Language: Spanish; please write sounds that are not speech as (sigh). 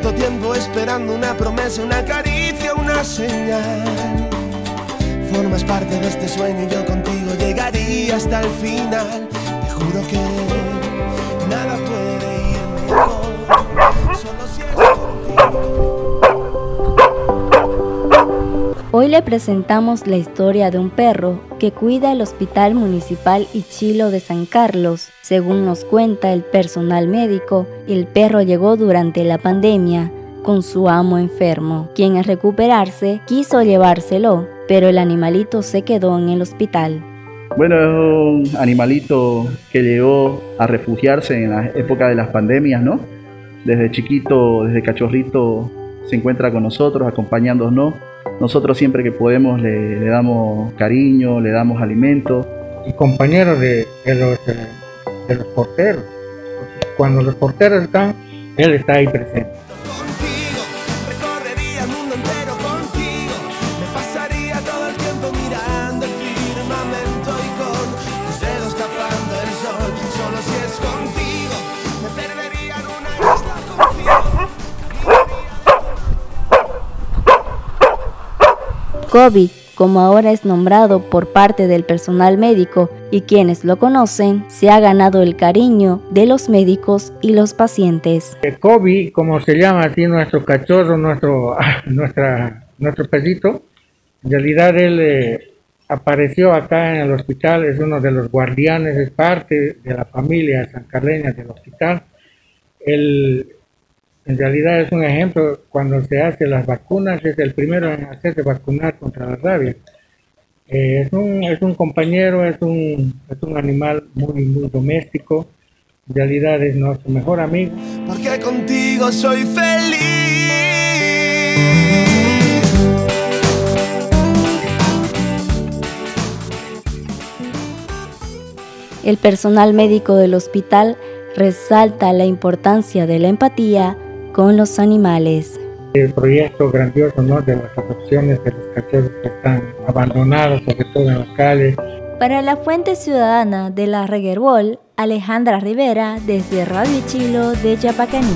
tanto tiempo esperando una promesa, una caricia, una señal. Formas parte de este sueño y yo contigo llegaría hasta el final. Te juro que nada puede ir mejor. Solo si es Hoy le presentamos la historia de un perro que cuida el Hospital Municipal Ichilo de San Carlos. Según nos cuenta el personal médico, el perro llegó durante la pandemia con su amo enfermo, quien al recuperarse quiso llevárselo, pero el animalito se quedó en el hospital. Bueno, es un animalito que llegó a refugiarse en la época de las pandemias, ¿no? Desde chiquito, desde cachorrito, se encuentra con nosotros, acompañándonos. Nosotros siempre que podemos le, damos cariño, le damos alimento. y compañero de, eh, los porteros. Cuando los porteros están, él está ahí presente. COVID, como ahora es nombrado por parte del personal médico y quienes lo conocen, se ha ganado el cariño de los médicos y los pacientes. Kobe, como se llama así nuestro cachorro, nuestro, (laughs) nuestra, nuestro perrito, en realidad él eh, apareció acá en el hospital, es uno de los guardianes, es parte de la familia sancarleña del hospital. En realidad es un ejemplo cuando se hace las vacunas, es el primero en hacerse vacunar contra la rabia. Eh, es, un, es un compañero, es un, es un animal muy, muy doméstico, en realidad es nuestro mejor amigo. Porque contigo soy feliz. El personal médico del hospital resalta la importancia de la empatía con los animales. El proyecto grandioso ¿no? de las adopciones de los cachorros que están abandonados, sobre todo en las calles, Para la Fuente Ciudadana de la Reguerbol, Alejandra Rivera desde Radio Chilo de Yapacaní.